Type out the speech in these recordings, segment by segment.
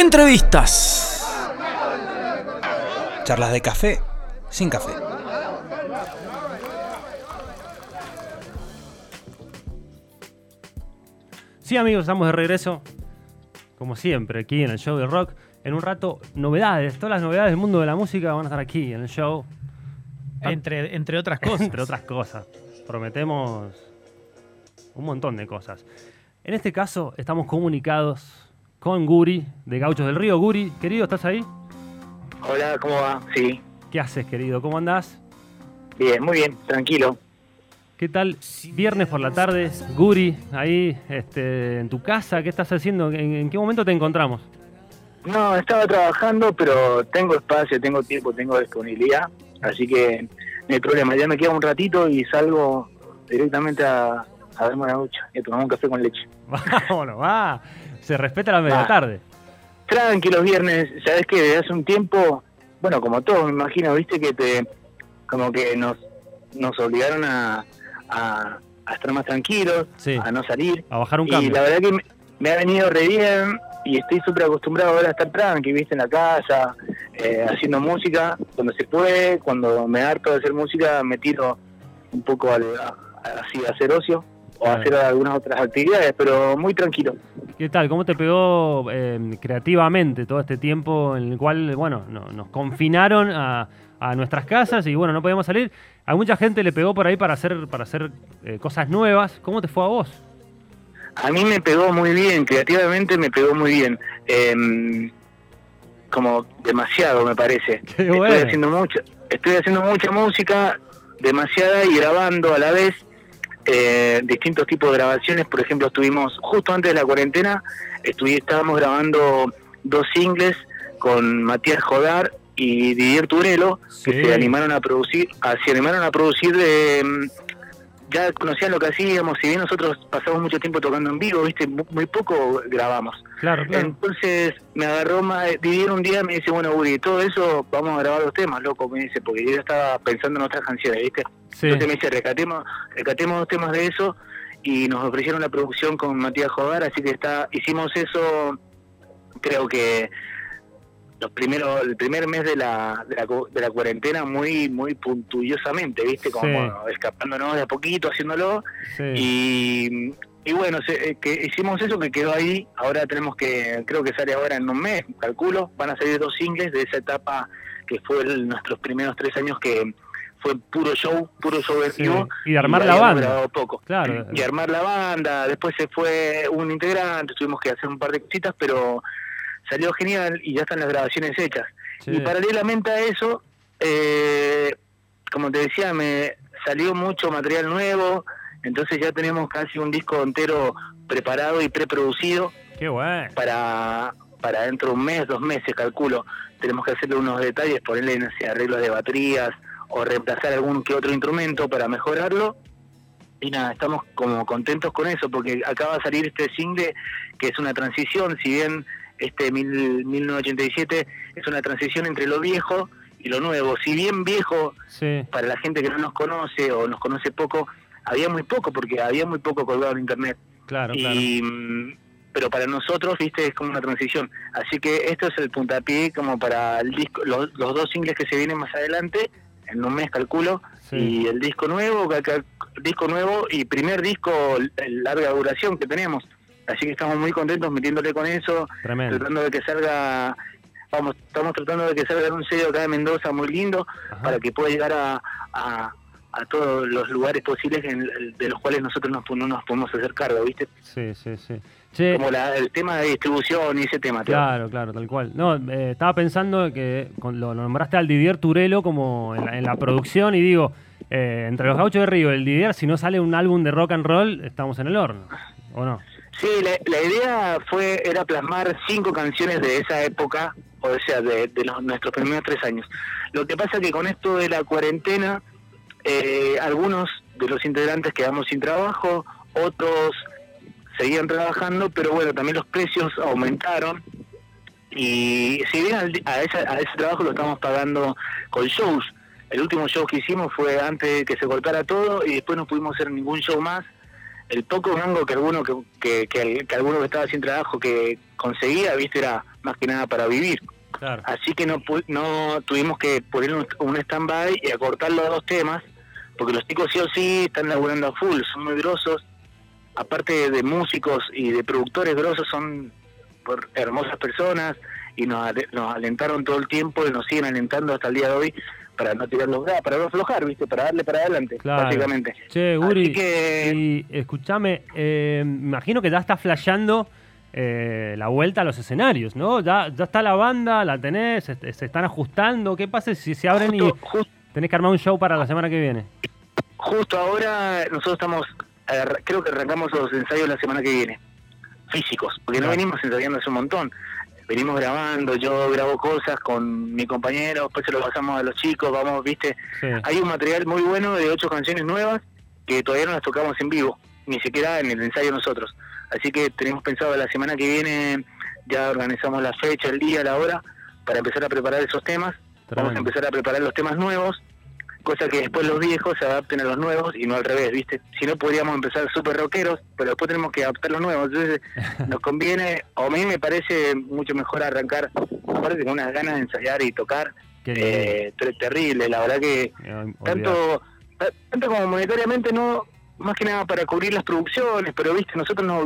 Entrevistas. Charlas de café sin café. Sí, amigos, estamos de regreso, como siempre, aquí en el show de rock. En un rato, novedades. Todas las novedades del mundo de la música van a estar aquí en el show. Entre, entre otras cosas. Entre otras cosas. Prometemos un montón de cosas. En este caso, estamos comunicados con Guri, de Gauchos del Río. Guri, querido, ¿estás ahí? Hola, ¿cómo va? Sí, ¿Qué haces, querido? ¿Cómo andás? bien, muy bien, tranquilo. ¿Qué tal? Viernes por la tarde, Guri, ahí este, en tu casa, ¿qué estás haciendo? ¿En, en qué momento te encontramos? No, estaba trabajando, pero tengo espacio, tengo tiempo, tengo disponibilidad, así que no hay problema. Ya me queda un ratito y salgo directamente a, a darme una ducha y a tomar un café con leche. Vámonos, va. Se respeta la media Va. tarde. Tranqui los viernes, sabes que desde hace un tiempo, bueno, como todos me imagino, viste que te, como que nos, nos obligaron a, a, a estar más tranquilos, Sí. a no salir. A bajar un Y cambio. la verdad que me, me ha venido re bien y estoy súper acostumbrado ahora a estar tranqui, viste, en la casa, eh, haciendo música cuando se puede, cuando me harto de hacer música me tiro un poco al, a- así a hacer ocio o Claro. hacer algunas otras actividades, pero muy tranquilo. ¿Qué tal? ¿Cómo te pegó eh, creativamente todo este tiempo en el cual, bueno, no- nos confinaron a, a nuestras casas y bueno, no podíamos salir? A mucha gente le pegó por ahí para hacer, para hacer eh, cosas nuevas. ¿Cómo te fue a vos? A mí me pegó muy bien, creativamente me pegó muy bien. Em, como demasiado, me parece. Qué Estoy haciendo mucha, estoy haciendo mucha música, demasiada y grabando a la vez eh, distintos tipos de grabaciones. Por ejemplo, estuvimos justo antes de la cuarentena, estábamos grabando dos singles con Matías Jodar y Didier Turelo, que se animaron a producir, a- se animaron a producir de mm, ya conocían lo que hacíamos, si bien nosotros pasamos mucho tiempo tocando en vivo, viste, mu- muy poco grabamos. Claro, claro. Entonces me agarró, ma- Didier un día me dice, bueno, Uri, todo eso vamos a grabar los temas, loco, me dice, porque yo estaba pensando en otras canciones, ¿viste? Sí. Entonces me dice, rescatemos, rescatemos dos temas de eso y nos ofrecieron la producción con Matías Jogar, así que está hicimos eso, creo que los primeros, el primer mes de la, de la, de la cuarentena muy muy puntullosamente, ¿viste? Como Sí. escapándonos de a poquito, haciéndolo. sí. Y, y bueno, se- eh, que hicimos eso que quedó ahí. Ahora tenemos que, creo que sale ahora en un mes, calculo. Van a salir dos singles de esa etapa que fue el- nuestros primeros tres años que fue puro show, puro show Sí. Y de armar la banda. poco. Claro. Y armar la banda. Después se fue un integrante, tuvimos que hacer un par de cositas, pero salió genial y ya están las grabaciones hechas. Sí. Y paralelamente a eso, eh, como te decía, me salió mucho material nuevo, entonces ya tenemos casi un disco entero preparado y preproducido Qué bueno. para, para dentro de un mes, dos meses, calculo. Tenemos que hacerle unos detalles, ponerle no sé, arreglos de baterías o reemplazar algún que otro instrumento para mejorarlo. Y nada, estamos como contentos con eso, porque acaba de salir este single que es una transición, si bien este mil, 1987 es una transición entre lo viejo y lo nuevo. Si bien viejo, Sí. para la gente que no nos conoce o nos conoce poco, había muy poco, porque había muy poco colgado en internet. Claro. Y, mm, pero para nosotros, viste, es como una transición. Así que esto es el puntapié como para el disco, los, los dos singles que se vienen más adelante, en un mes calculo, Sí. y el disco nuevo, disco nuevo y primer disco larga duración que tenemos. Así que estamos muy contentos metiéndole con eso, Tremendo. tratando de que salga, vamos, estamos tratando de que salga en un sello acá de Mendoza muy lindo, Ajá. para que pueda llegar a, a, a todos los lugares posibles en- de los cuales nosotros nos, no nos podemos hacer cargo, ¿viste? Sí, sí, sí. Che, Como la- el tema de distribución y ese tema. Claro, claro, tal cual. No, eh, estaba pensando que con- lo nombraste al Didier Turelo como en la, en la producción y digo, eh, entre los gauchos de Río el Didier, si no sale un álbum de rock and roll, estamos en el horno, ¿o no? Sí, la, la idea fue era plasmar cinco canciones de esa época, o sea, de, de los, nuestros primeros tres años. Lo que pasa que con esto de la cuarentena, eh, algunos de los integrantes quedamos sin trabajo, otros seguían trabajando, pero bueno, también los precios aumentaron. Y si bien al a, esa- ese trabajo lo estamos pagando con shows, el último show que hicimos fue antes de que se cortara todo y después no pudimos hacer ningún show más el poco mango que alguno que, que, que, que alguno que estaba sin trabajo que conseguía, viste, era más que nada para vivir. Claro. Así que no no tuvimos que poner un, un stand-by y acortar los dos temas, porque los chicos sí o sí están laburando a full, son muy grosos. Aparte de músicos y de productores grosos, son por hermosas personas y nos, nos alentaron todo el tiempo y nos siguen alentando hasta el día de hoy para no tirar los brazos, para no aflojar, ¿viste? Para darle para adelante, Claro. básicamente. Che, Guri, Así que- y escúchame, eh, me imagino que ya está flasheando eh, la vuelta a los escenarios, ¿no? Ya, ya está la banda, la tenés, se, se están ajustando. ¿Qué pasa si se abren Justo, y tenés que armar un show para la semana que viene? justo ahora nosotros estamos, creo que arrancamos los ensayos la semana que viene, físicos, porque no venimos ensayando hace un montón. Venimos grabando, yo grabo cosas con mi compañero, después se lo pasamos a los chicos, vamos, viste. Sí. Hay un material muy bueno de ocho canciones nuevas que todavía no las tocamos en vivo, ni siquiera en el ensayo nosotros. Así que tenemos pensado la semana que viene, ya organizamos la fecha, el día, la hora, para empezar a preparar esos temas. Vamos a empezar a preparar los temas nuevos, cosa que después los viejos se adapten a los nuevos y no al revés, ¿viste? Si no, podríamos empezar súper rockeros, pero después tenemos que adaptar los nuevos. Entonces, nos conviene, o a mí me parece mucho mejor arrancar, aparte con unas ganas de ensayar y tocar, eh, ter- terrible. La verdad que tanto, ta- tanto como monetariamente, no más que nada para cubrir las producciones, pero, ¿viste? Nosotros no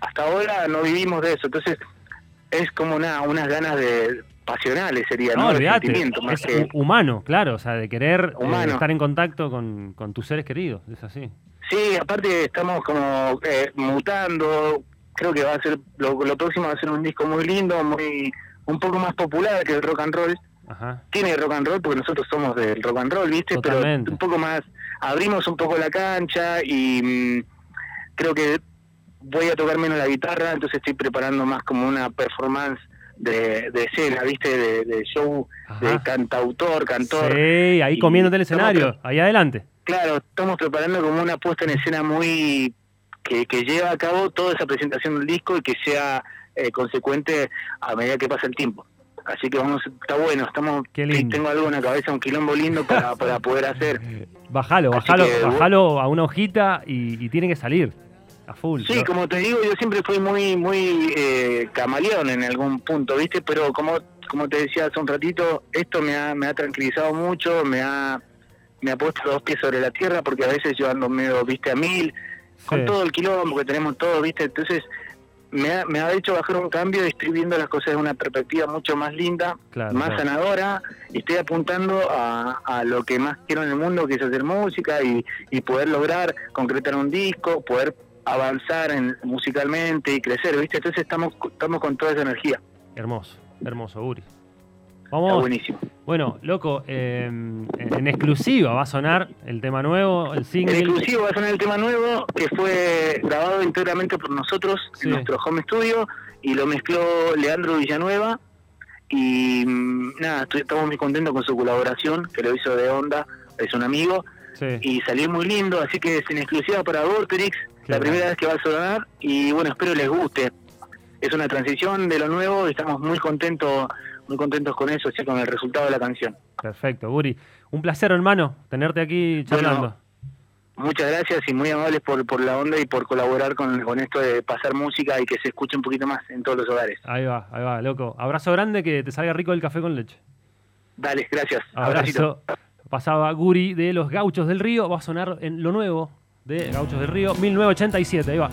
hasta ahora no vivimos de eso. Entonces, es como una, unas ganas de pasionales sería, No, ¿no? Sentimiento, más Es que- humano, claro, o sea, de querer eh, estar en contacto con, con tus seres queridos, es así. Sí, aparte estamos como eh, mutando. Creo que va a ser lo, lo próximo va a ser un disco muy lindo, muy un poco más popular que el rock and roll. Ajá. Tiene rock and roll porque nosotros somos del rock and roll, ¿viste? Totalmente. Pero un poco más abrimos un poco la cancha y mm, creo que voy a tocar menos la guitarra, entonces estoy preparando más como una performance de, de escena, ¿viste? De, de show de cantautor, cantor. Sí, ahí comiéndote el estamos escenario, ahí adelante. Claro, estamos preparando como una puesta en escena muy que, que lleva a cabo toda esa presentación del disco y que sea eh, consecuente a medida que pasa el tiempo. Así que vamos, está bueno, estamos Qué lindo. tengo algo en la cabeza, un quilombo lindo para, para poder hacer. Bájalo, Así bájalo, que, bájalo a una hojita y, y tiene que salir a full. Sí, ¿no? como te digo, yo siempre fui muy muy eh, camaleón en algún punto, ¿viste? Pero como como te decía hace un ratito, esto me ha, me ha tranquilizado mucho, me ha me ha puesto los pies sobre la tierra porque a veces yo ando medio, ¿viste? A mil, con todo el quilombo que tenemos todos, ¿viste? Entonces me ha, me ha hecho bajar un cambio y estoy viendo las cosas de una perspectiva mucho más linda, Claro, más claro. sanadora y estoy apuntando a, a lo que más quiero en el mundo, que es hacer música y, y poder lograr concretar un disco, poder avanzar en, musicalmente y crecer, ¿viste? Entonces estamos, estamos con toda esa energía. Hermoso, hermoso, Uri. Está buenísimo. bueno, loco, eh, en exclusiva va a sonar el tema nuevo, el En single. exclusivo va a sonar el tema nuevo que fue grabado íntegramente por nosotros Sí. en nuestro home studio y lo mezcló Leandro Villanueva y mm, nada, estoy- estamos muy contentos con su colaboración que lo hizo de onda, es un amigo Sí. y salió muy lindo, así que es en exclusiva para Vorterix, la primera vez que va a sonar y bueno, espero les guste. Es una transición de lo nuevo estamos muy contentos, muy contentos con eso, así con el resultado de la canción. Perfecto, Uri. Un placer, hermano, tenerte aquí charlando. Bueno, Muchas gracias y muy amables por, por la onda y por colaborar con, con esto de pasar música y que se escuche un poquito más en todos los hogares. Ahí va, ahí va, loco. Abrazo grande, que te salga rico el café con leche. Dale, gracias. Abracito. Abrazo. Pasaba Guri de los Gauchos del Río. Va a sonar en lo nuevo de Gauchos del Río, 1987. Ahí va.